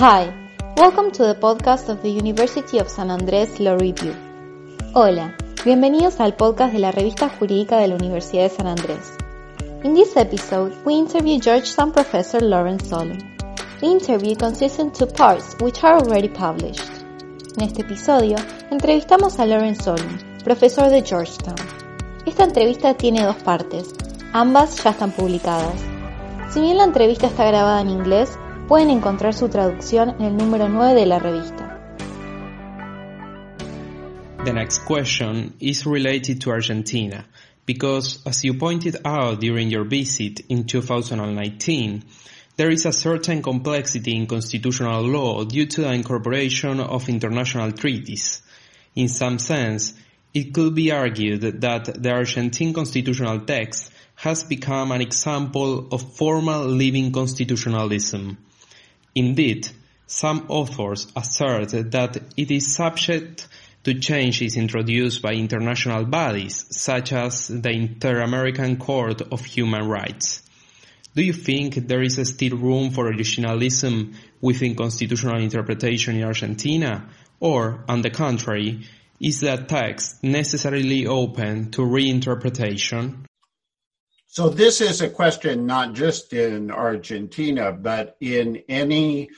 Hi, welcome to the podcast of the University of San Andrés Law Review. Hola, bienvenidos al podcast de la revista jurídica de la Universidad de San Andrés. In this episode, we interview Georgetown professor Lawrence Solon. The interview consists in two parts, which are already published. En este episodio, entrevistamos a Lawrence Solon, profesor de Georgetown. Esta entrevista tiene dos partes, ambas ya están publicadas. Si bien la entrevista está grabada en inglés, pueden encontrar su traducción en el número 9 de la revista. The next question is related to Argentina, because as you pointed out during your visit in 2019, there is a certain complexity in constitutional law due to the incorporation of international treaties. In some sense, it could be argued that the Argentine constitutional text has become an example of formal living constitutionalism. Indeed, some authors assert that it is subject to changes introduced by international bodies, such as the Inter-American Court of Human Rights. Do you think there is still room for originalism within constitutional interpretation in Argentina? Or, on the contrary, is that text necessarily open to reinterpretation? So this is a question not just in Argentina, but in any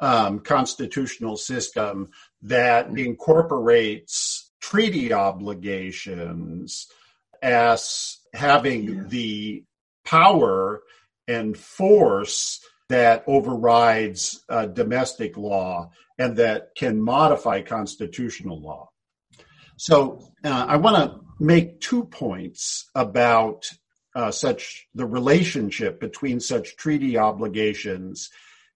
um, constitutional system that incorporates treaty obligations as having the power and force that overrides uh, domestic law and that can modify constitutional law. So uh, I want to make two points about uh, such the relationship between such treaty obligations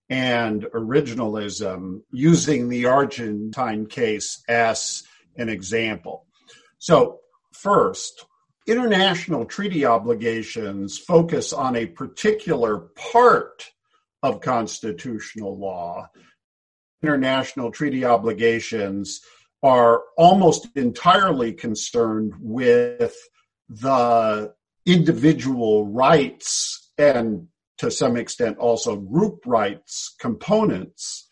and originalism using the Argentine case as an example. So, first, international treaty obligations focus on a particular part of constitutional law. International treaty obligations are almost entirely concerned with the individual rights and to some extent also group rights components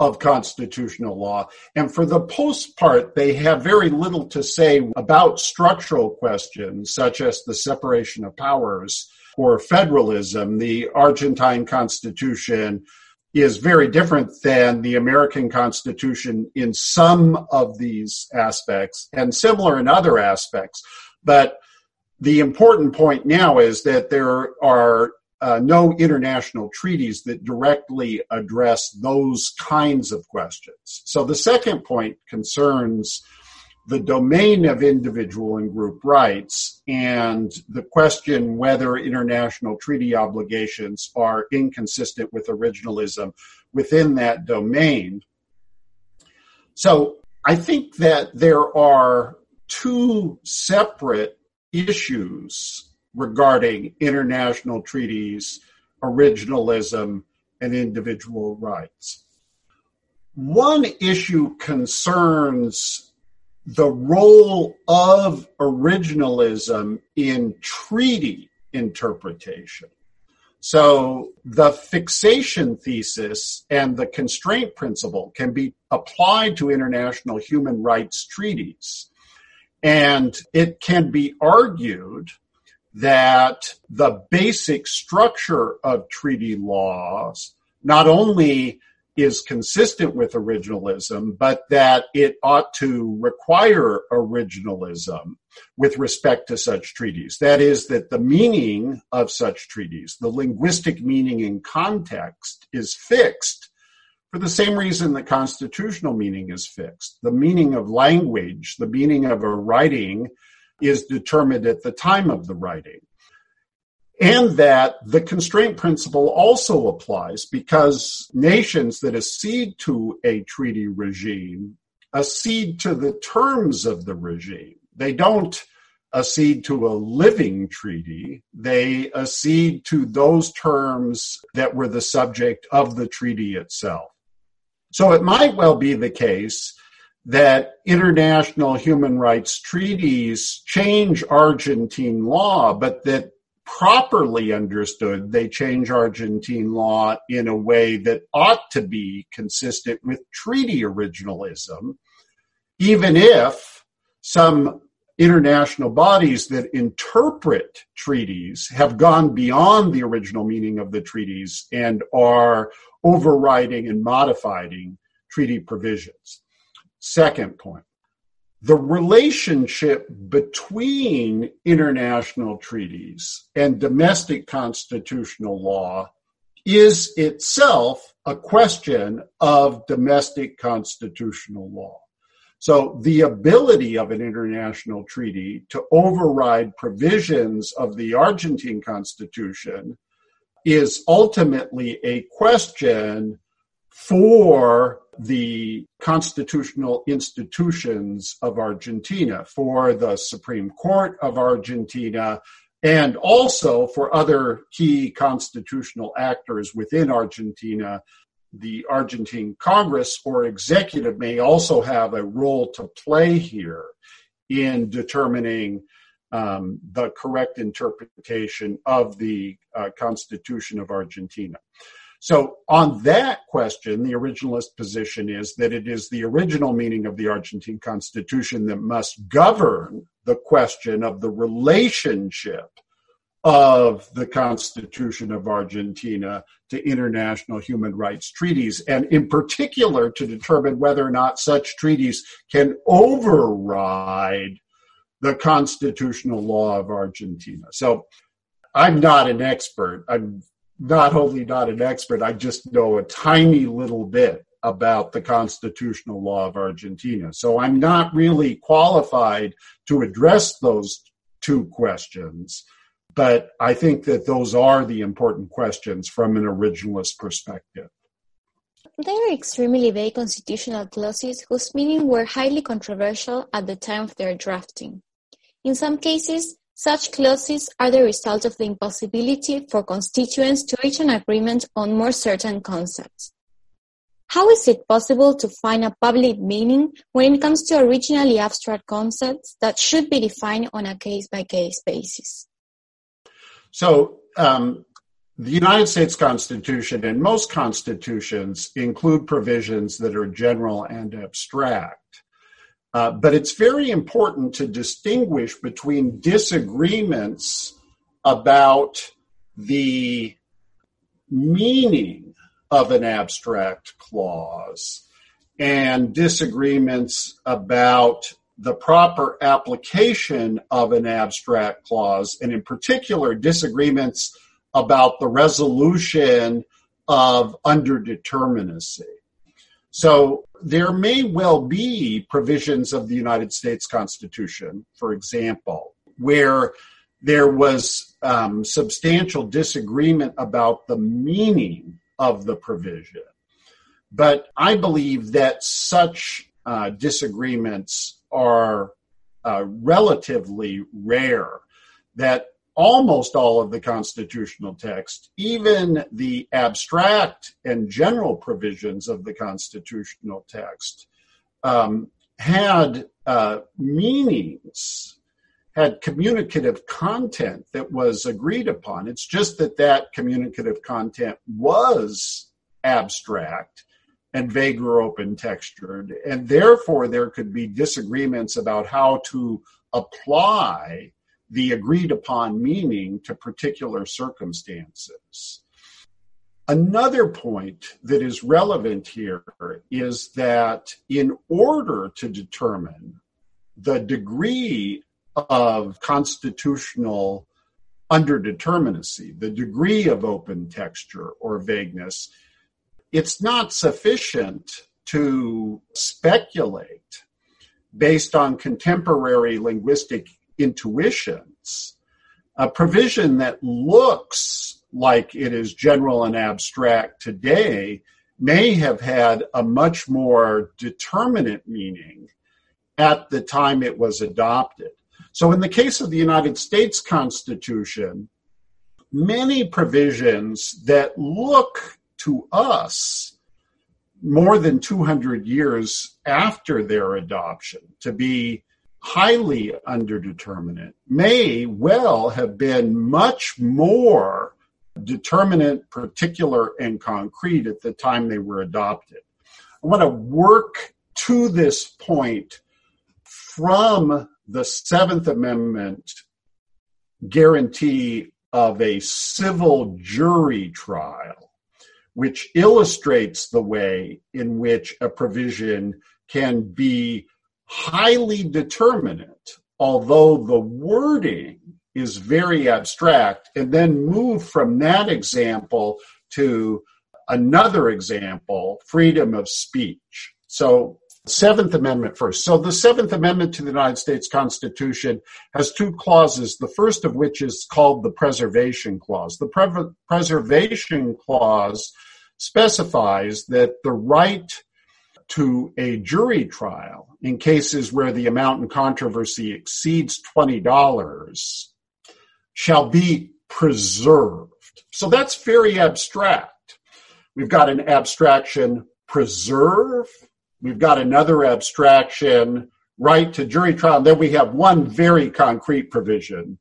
of constitutional law. And for the post part, they have very little to say about structural questions such as the separation of powers or federalism. The Argentine Constitution is very different than the American Constitution in some of these aspects and similar in other aspects. But the important point now is that there are uh, no international treaties that directly address those kinds of questions. So the second point concerns the domain of individual and group rights and the question whether international treaty obligations are inconsistent with originalism within that domain. So I think that there are two separate issues regarding international treaties, originalism, and individual rights. One issue concerns the role of originalism in treaty interpretation. So the fixation thesis and the constraint principle can be applied to international human rights treaties. And it can be argued that the basic structure of treaty laws not only is consistent with originalism, but that it ought to require originalism with respect to such treaties. That is, that the meaning of such treaties, the linguistic meaning and context, is fixed for the same reason the constitutional meaning is fixed. The meaning of language, the meaning of a writing, is determined at the time of the writing. And that the constraint principle also applies because nations that accede to a treaty regime accede to the terms of the regime. They don't accede to a living treaty. They accede to those terms that were the subject of the treaty itself. So it might well be the case that international human rights treaties change Argentine law, but that properly understood, they change Argentine law in a way that ought to be consistent with treaty originalism, even if some international bodies that interpret treaties have gone beyond the original meaning of the treaties and are overriding and modifying treaty provisions. Second point the relationship between international treaties and domestic constitutional law is itself a question of domestic constitutional law. So the ability of an international treaty to override provisions of the Argentine constitution is ultimately a question for the constitutional institutions of Argentina, for the Supreme Court of Argentina, and also for other key constitutional actors within Argentina. The Argentine Congress or executive may also have a role to play here in determining um, the correct interpretation of the uh, Constitution of Argentina. So, on that question, the originalist position is that it is the original meaning of the Argentine Constitution that must govern the question of the relationship of the Constitution of Argentina to international human rights treaties, and in particular to determine whether or not such treaties can override the constitutional law of Argentina. So I'm not an expert. I'm not only not an expert, I just know a tiny little bit about the constitutional law of Argentina. So I'm not really qualified to address those two questions, but I think that those are the important questions from an originalist perspective. There are extremely vague constitutional clauses whose meaning were highly controversial at the time of their drafting. In some cases, such clauses are the result of the impossibility for constituents to reach an agreement on more certain concepts. How is it possible to find a public meaning when it comes to originally abstract concepts that should be defined on a case by case basis? So, um, the United States Constitution and most constitutions include provisions that are general and abstract. Uh, but it's very important to distinguish between disagreements about the meaning of an abstract clause and disagreements about the proper application of an abstract clause, and in particular, disagreements about the resolution of underdeterminacy. So there may well be provisions of the United States Constitution, for example, where there was um, substantial disagreement about the meaning of the provision. But I believe that such uh, disagreements are uh, relatively rare, that almost all of the constitutional text, even the abstract and general provisions of the constitutional text, um, had uh, meanings, had communicative content that was agreed upon. It's just that that communicative content was abstract and vague or open textured, and therefore there could be disagreements about how to apply the agreed upon meaning to particular circumstances. Another point that is relevant here is that in order to determine the degree of constitutional underdeterminacy, the degree of open texture or vagueness, it's not sufficient to speculate based on contemporary linguistic intuitions, a provision that looks like it is general and abstract today may have had a much more determinate meaning at the time it was adopted. So, in the case of the United States Constitution, many provisions that look to us more than 200 years after their adoption to be highly underdeterminate, may well have been much more determinate, particular, and concrete at the time they were adopted. I want to work to this point from the Seventh Amendment guarantee of a civil jury trial, which illustrates the way in which a provision can be highly determinate, although the wording is very abstract, and then move from that example to another example freedom of speech. So, Seventh Amendment first. So, the Seventh Amendment to the United States Constitution has two clauses, the first of which is called the Preservation Clause. The Pre- Preservation Clause specifies that the right to a jury trial in cases where the amount in controversy exceeds $20 shall be preserved. So that's very abstract. We've got an abstraction preserve. We've got another abstraction right to jury trial. And then we have one very concrete provision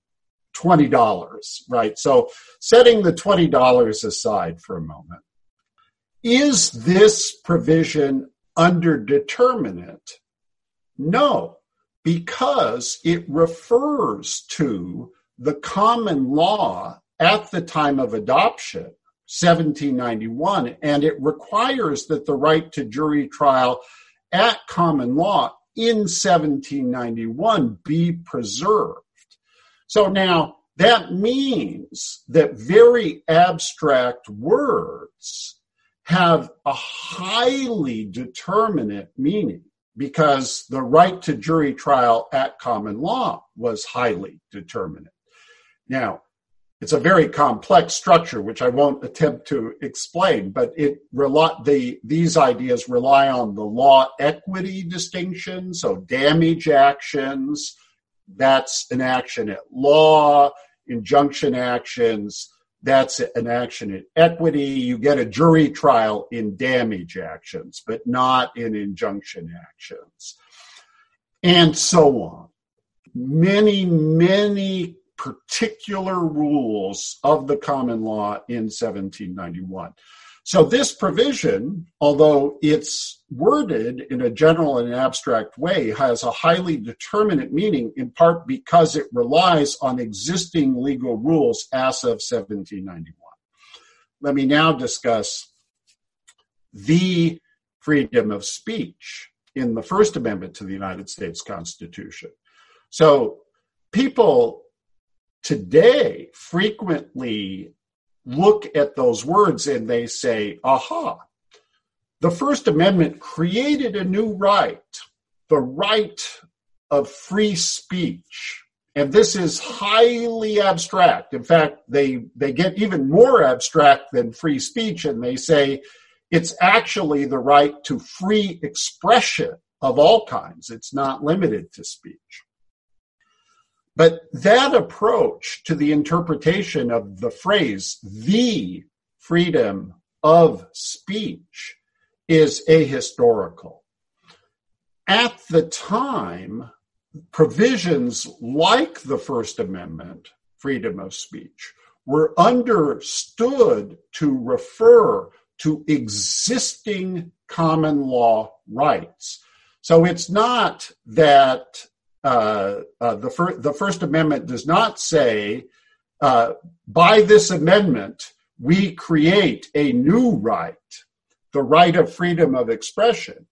$20, right? So setting the $20 aside for a moment. Is this provision underdeterminate? No, because it refers to the common law at the time of adoption, 1791, and it requires that the right to jury trial at common law in 1791 be preserved. So now that means that very abstract words have a highly determinate meaning because the right to jury trial at common law was highly determinate. Now, it's a very complex structure, which I won't attempt to explain, but it rely, the, these ideas rely on the law equity distinction. So damage actions, that's an action at law, injunction actions, that's an action at equity. You get a jury trial in damage actions, but not in injunction actions. And so on. Many, many particular rules of the common law in 1791. So this provision, although it's worded in a general and abstract way, has a highly determinate meaning in part because it relies on existing legal rules as of 1791. Let me now discuss the freedom of speech in the First Amendment to the United States Constitution. So people today frequently look at those words and they say, aha, the First Amendment created a new right, the right of free speech. And this is highly abstract. In fact, they, they get even more abstract than free speech and they say it's actually the right to free expression of all kinds. It's not limited to speech. But that approach to the interpretation of the phrase, the freedom of speech, is ahistorical. At the time, provisions like the First Amendment, freedom of speech, were understood to refer to existing common law rights. So it's not that uh, uh, the, fir- the First Amendment does not say, uh, by this amendment, we create a new right, the right of freedom of expression.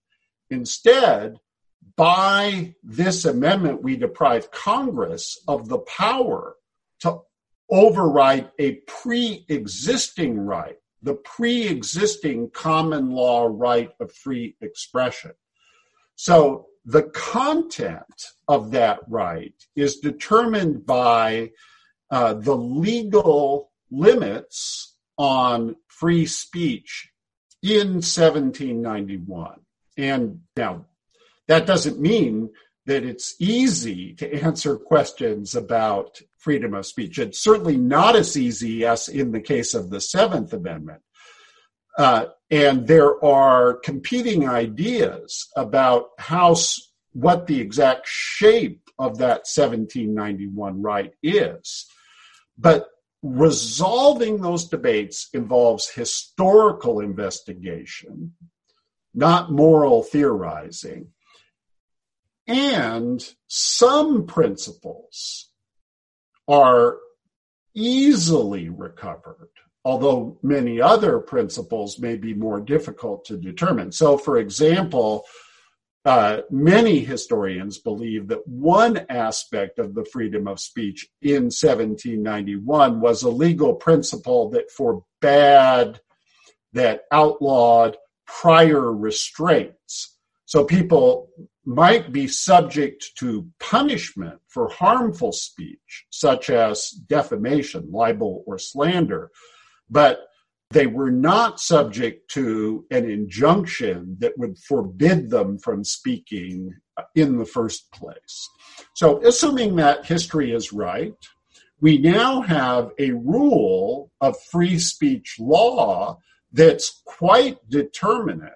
Instead, by this amendment, we deprive Congress of the power to override a pre existing right, the pre existing common law right of free expression. So the content of that right is determined by uh, the legal limits on free speech in 1791. And now, that doesn't mean that it's easy to answer questions about freedom of speech. It's certainly not as easy as in the case of the Seventh Amendment. Uh, and there are competing ideas about how what the exact shape of that 1791 right is. But resolving those debates involves historical investigation, not moral theorizing. And some principles are easily recovered, although many other principles may be more difficult to determine. So, for example, uh, many historians believe that one aspect of the freedom of speech in 1791 was a legal principle that forbade, that outlawed prior restraints. So people might be subject to punishment for harmful speech, such as defamation, libel, or slander, but they were not subject to an injunction that would forbid them from speaking in the first place. So, assuming that history is right, we now have a rule of free speech law that's quite determinate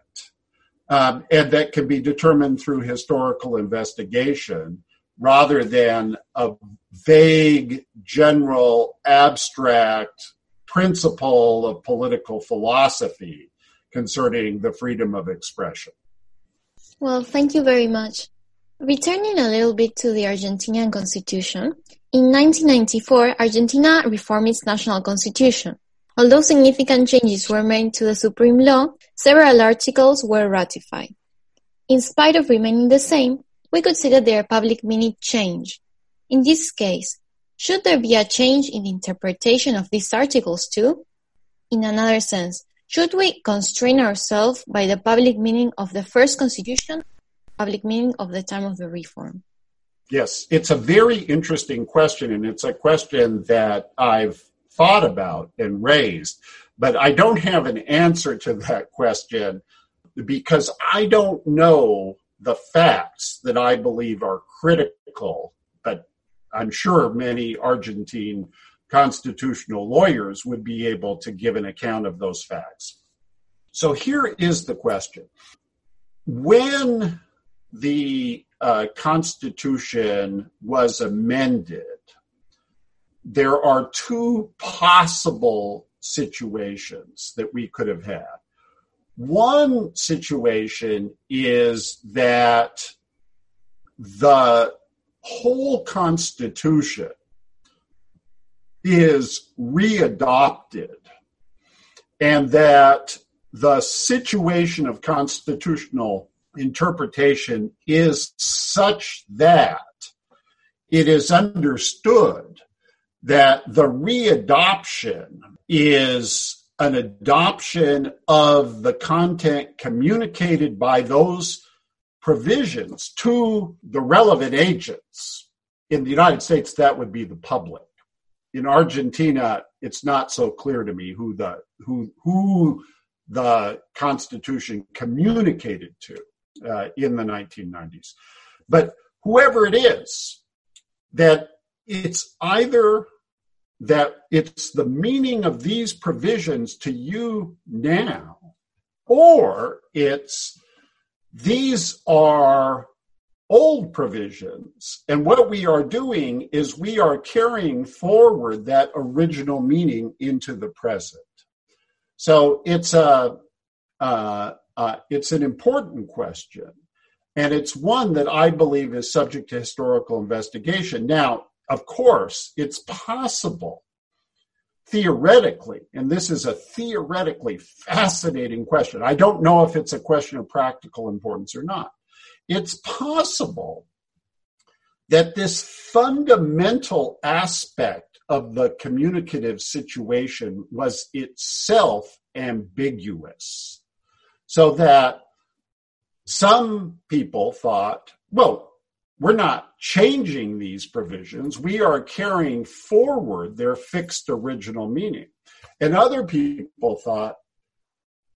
um, and that can be determined through historical investigation rather than a vague, general, abstract principle of political philosophy concerning the freedom of expression. Well, thank you very much. Returning a little bit to the Argentinian constitution, in 1994, Argentina reformed its national constitution. Although significant changes were made to the supreme law, several articles were ratified. In spite of remaining the same, we could see that their public meaning changed. In this case, should there be a change in the interpretation of these articles too? In another sense, should we constrain ourselves by the public meaning of the first constitution, public meaning of the time of the reform? Yes, it's a very interesting question, and it's a question that I've thought about and raised, but I don't have an answer to that question because I don't know the facts that I believe are critical I'm sure many Argentine constitutional lawyers would be able to give an account of those facts. So here is the question. When the uh, Constitution was amended, there are two possible situations that we could have had. One situation is that the whole Constitution is readopted and that the situation of constitutional interpretation is such that it is understood that the readoption is an adoption of the content communicated by those provisions to the relevant agents. In the United States, that would be the public. In Argentina, it's not so clear to me who the who who the Constitution communicated to uh, in the 1990s. But whoever it is, that it's either that it's the meaning of these provisions to you now, or it's these are old provisions. And what we are doing is we are carrying forward that original meaning into the present. So it's a uh, uh, it's an important question, and it's one that I believe is subject to historical investigation. Now, of course, it's possible theoretically, and this is a theoretically fascinating question. I don't know if it's a question of practical importance or not. It's possible that this fundamental aspect of the communicative situation was itself ambiguous. So that some people thought, well, we're not changing these provisions. We are carrying forward their fixed original meaning. And other people thought,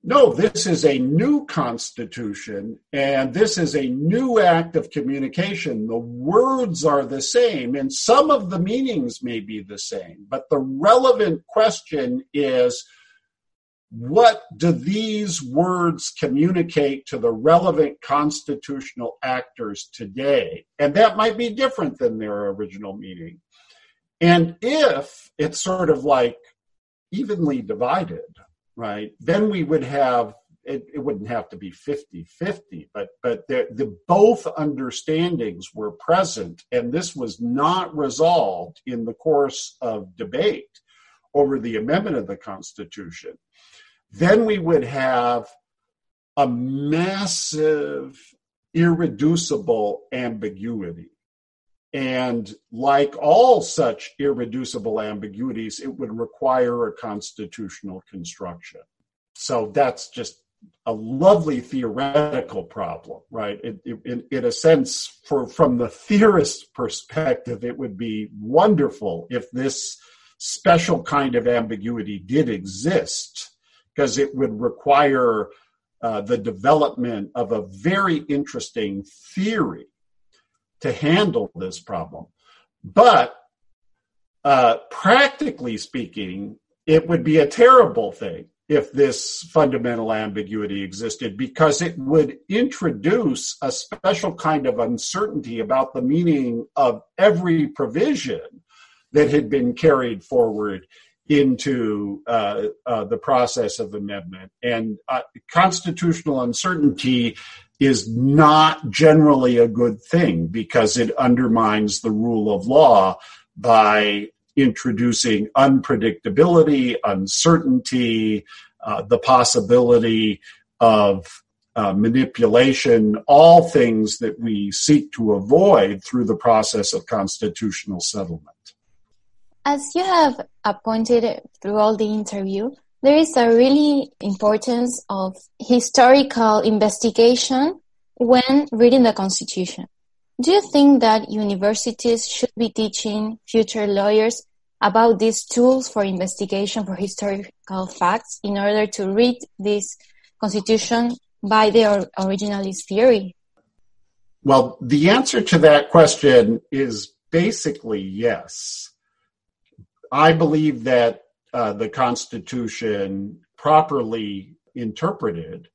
no, this is a new constitution and this is a new act of communication. The words are the same and some of the meanings may be the same, but the relevant question is what do these words communicate to the relevant constitutional actors today? And that might be different than their original meaning. And if it's sort of like evenly divided, right, then we would have it, it wouldn't have to be 50-50, but but the, the both understandings were present, and this was not resolved in the course of debate over the amendment of the Constitution. Then we would have a massive, irreducible ambiguity and like all such irreducible ambiguities, it would require a constitutional construction. So that's just a lovely theoretical problem, right? It, it, in a sense, for from the theorist's perspective, it would be wonderful if this special kind of ambiguity did exist, because it would require uh, the development of a very interesting theory to handle this problem. But uh, practically speaking, it would be a terrible thing if this fundamental ambiguity existed because it would introduce a special kind of uncertainty about the meaning of every provision that had been carried forward into uh, uh, the process of amendment. And uh, constitutional uncertainty is not generally a good thing because it undermines the rule of law by introducing unpredictability, uncertainty, uh, the possibility of uh, manipulation, all things that we seek to avoid through the process of constitutional settlement. As you have appointed through all the interview, there is a really importance of historical investigation when reading the Constitution. Do you think that universities should be teaching future lawyers about these tools for investigation for historical facts in order to read this Constitution by the originalist theory? Well, the answer to that question is basically yes. I believe that uh, the Constitution properly interpreted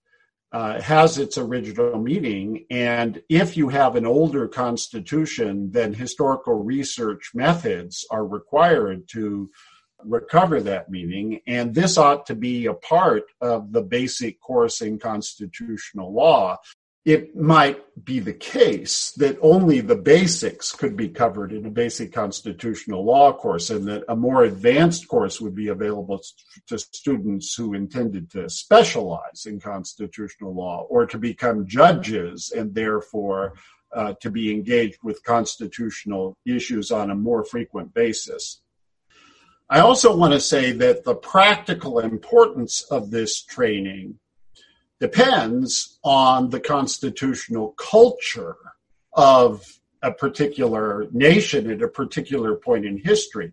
uh, has its original meaning. And if you have an older Constitution, then historical research methods are required to recover that meaning. And this ought to be a part of the basic course in constitutional law it might be the case that only the basics could be covered in a basic constitutional law course and that a more advanced course would be available to students who intended to specialize in constitutional law or to become judges and therefore uh, to be engaged with constitutional issues on a more frequent basis. I also want to say that the practical importance of this training depends on the constitutional culture of a particular nation at a particular point in history.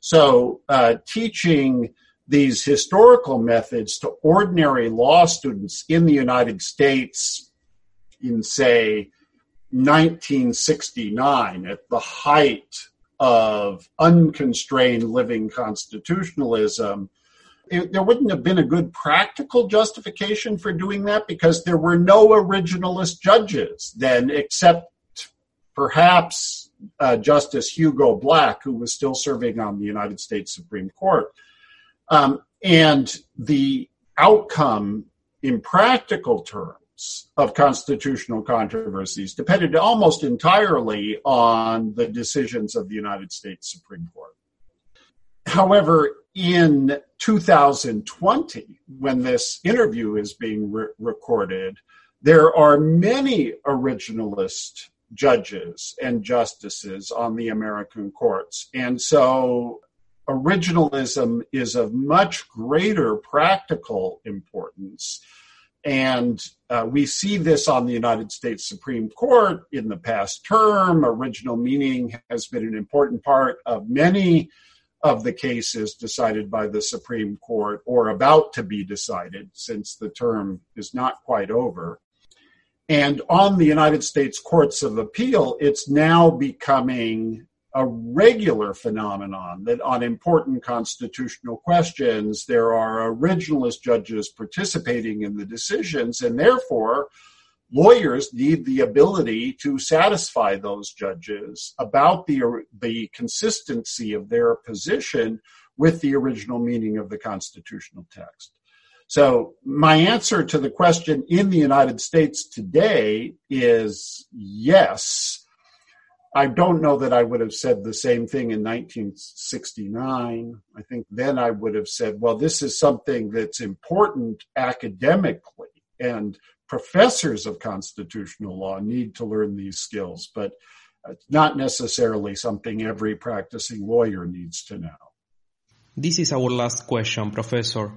So, uh, teaching these historical methods to ordinary law students in the United States in, say, 1969, at the height of unconstrained living constitutionalism, it, there wouldn't have been a good practical justification for doing that because there were no originalist judges then, except perhaps uh, Justice Hugo Black, who was still serving on the United States Supreme Court. Um, and the outcome in practical terms of constitutional controversies depended almost entirely on the decisions of the United States Supreme Court. However, in 2020, when this interview is being re- recorded, there are many originalist judges and justices on the American courts. And so originalism is of much greater practical importance. And uh, we see this on the United States Supreme Court in the past term. Original meaning has been an important part of many of the cases decided by the Supreme Court or about to be decided since the term is not quite over. And on the United States Courts of Appeal, it's now becoming a regular phenomenon that on important constitutional questions there are originalist judges participating in the decisions and therefore lawyers need the ability to satisfy those judges about the the consistency of their position with the original meaning of the constitutional text so my answer to the question in the United States today is yes. I don't know that I would have said the same thing in 1969. I think then I would have said, well, this is something that's important academically, and professors of constitutional law need to learn these skills, but not necessarily something every practicing lawyer needs to know. This is our last question, Professor.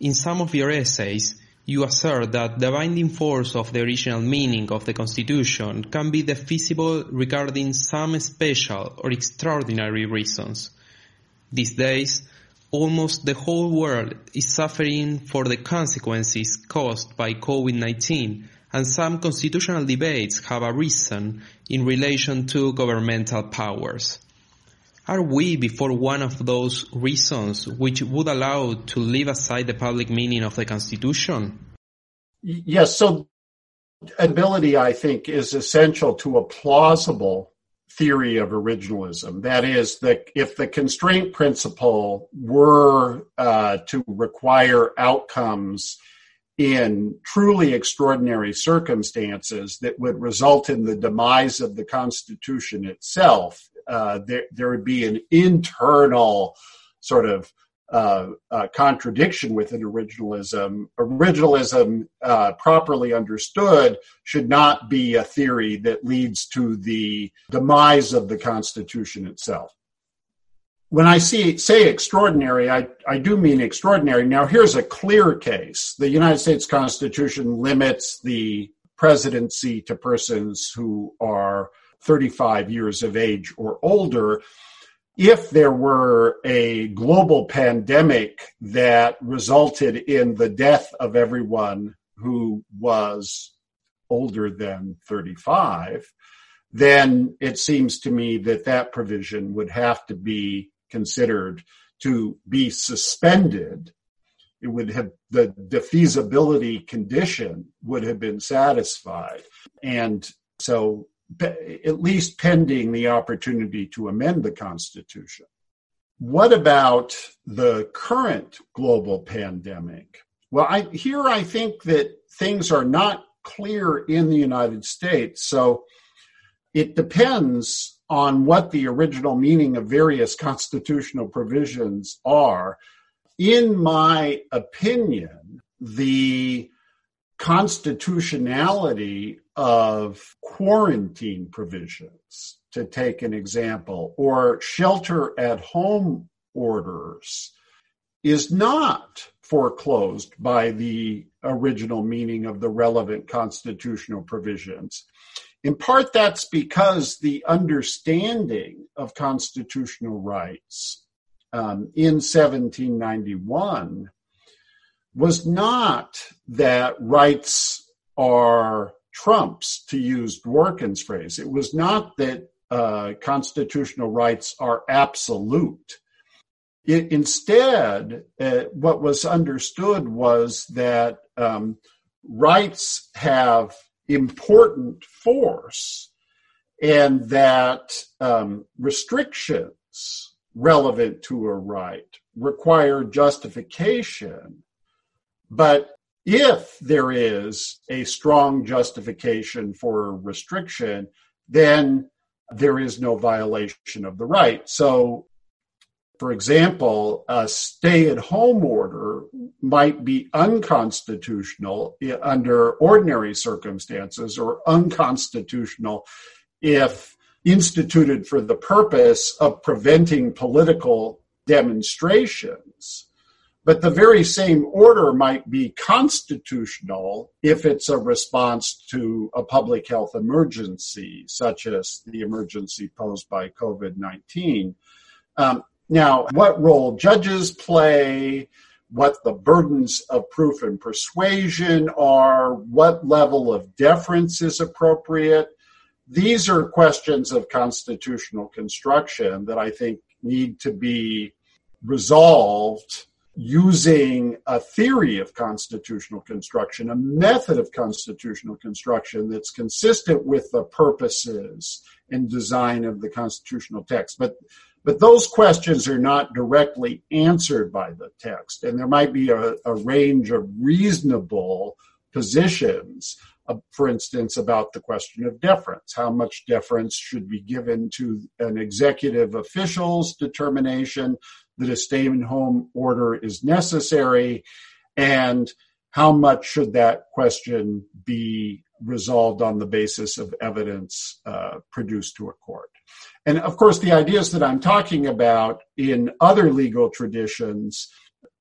In some of your essays, you assert that the binding force of the original meaning of the Constitution can be defeasible regarding some special or extraordinary reasons. These days, almost the whole world is suffering for the consequences caused by COVID-19 and some constitutional debates have arisen in relation to governmental powers. Are we before one of those reasons which would allow to leave aside the public meaning of the Constitution? Yes, so ability, I think, is essential to a plausible theory of originalism. That is, that if the constraint principle were uh, to require outcomes in truly extraordinary circumstances that would result in the demise of the Constitution itself, uh, there, there would be an internal sort of uh, uh, contradiction within originalism. Originalism, uh, properly understood, should not be a theory that leads to the demise of the Constitution itself. When I see, say extraordinary, I, I do mean extraordinary. Now, here's a clear case. The United States Constitution limits the presidency to persons who are 35 years of age or older. If there were a global pandemic that resulted in the death of everyone who was older than 35, then it seems to me that that provision would have to be considered to be suspended. It would have the, the defeasibility condition would have been satisfied. And so at least pending the opportunity to amend the Constitution. What about the current global pandemic? Well, I, here I think that things are not clear in the United States. So it depends on what the original meaning of various constitutional provisions are. In my opinion, the constitutionality of quarantine provisions, to take an example, or shelter at home orders, is not foreclosed by the original meaning of the relevant constitutional provisions. In part, that's because the understanding of constitutional rights um, in 1791 was not that rights are trumps, to use Dworkin's phrase. It was not that uh, constitutional rights are absolute. It, instead, uh, what was understood was that um, rights have important force and that um, restrictions relevant to a right require justification. But if there is a strong justification for restriction, then there is no violation of the right. So, for example, a stay at home order might be unconstitutional under ordinary circumstances or unconstitutional if instituted for the purpose of preventing political demonstrations. But the very same order might be constitutional if it's a response to a public health emergency, such as the emergency posed by COVID 19. Um, now, what role judges play, what the burdens of proof and persuasion are, what level of deference is appropriate, these are questions of constitutional construction that I think need to be resolved using a theory of constitutional construction, a method of constitutional construction that's consistent with the purposes and design of the constitutional text. But but those questions are not directly answered by the text, and there might be a, a range of reasonable positions for instance, about the question of deference. How much deference should be given to an executive official's determination that a stay at home order is necessary? And how much should that question be resolved on the basis of evidence uh, produced to a court? And of course, the ideas that I'm talking about in other legal traditions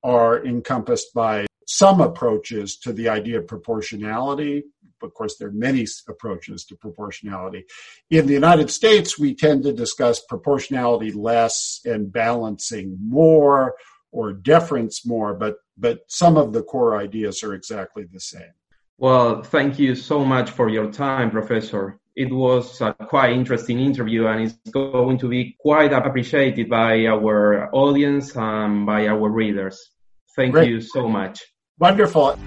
are encompassed by some approaches to the idea of proportionality. Of course, there are many approaches to proportionality. In the United States, we tend to discuss proportionality less and balancing more or deference more, but, but some of the core ideas are exactly the same. Well, thank you so much for your time, Professor. It was a quite interesting interview and it's going to be quite appreciated by our audience and by our readers. Thank Great. you so much. Wonderful.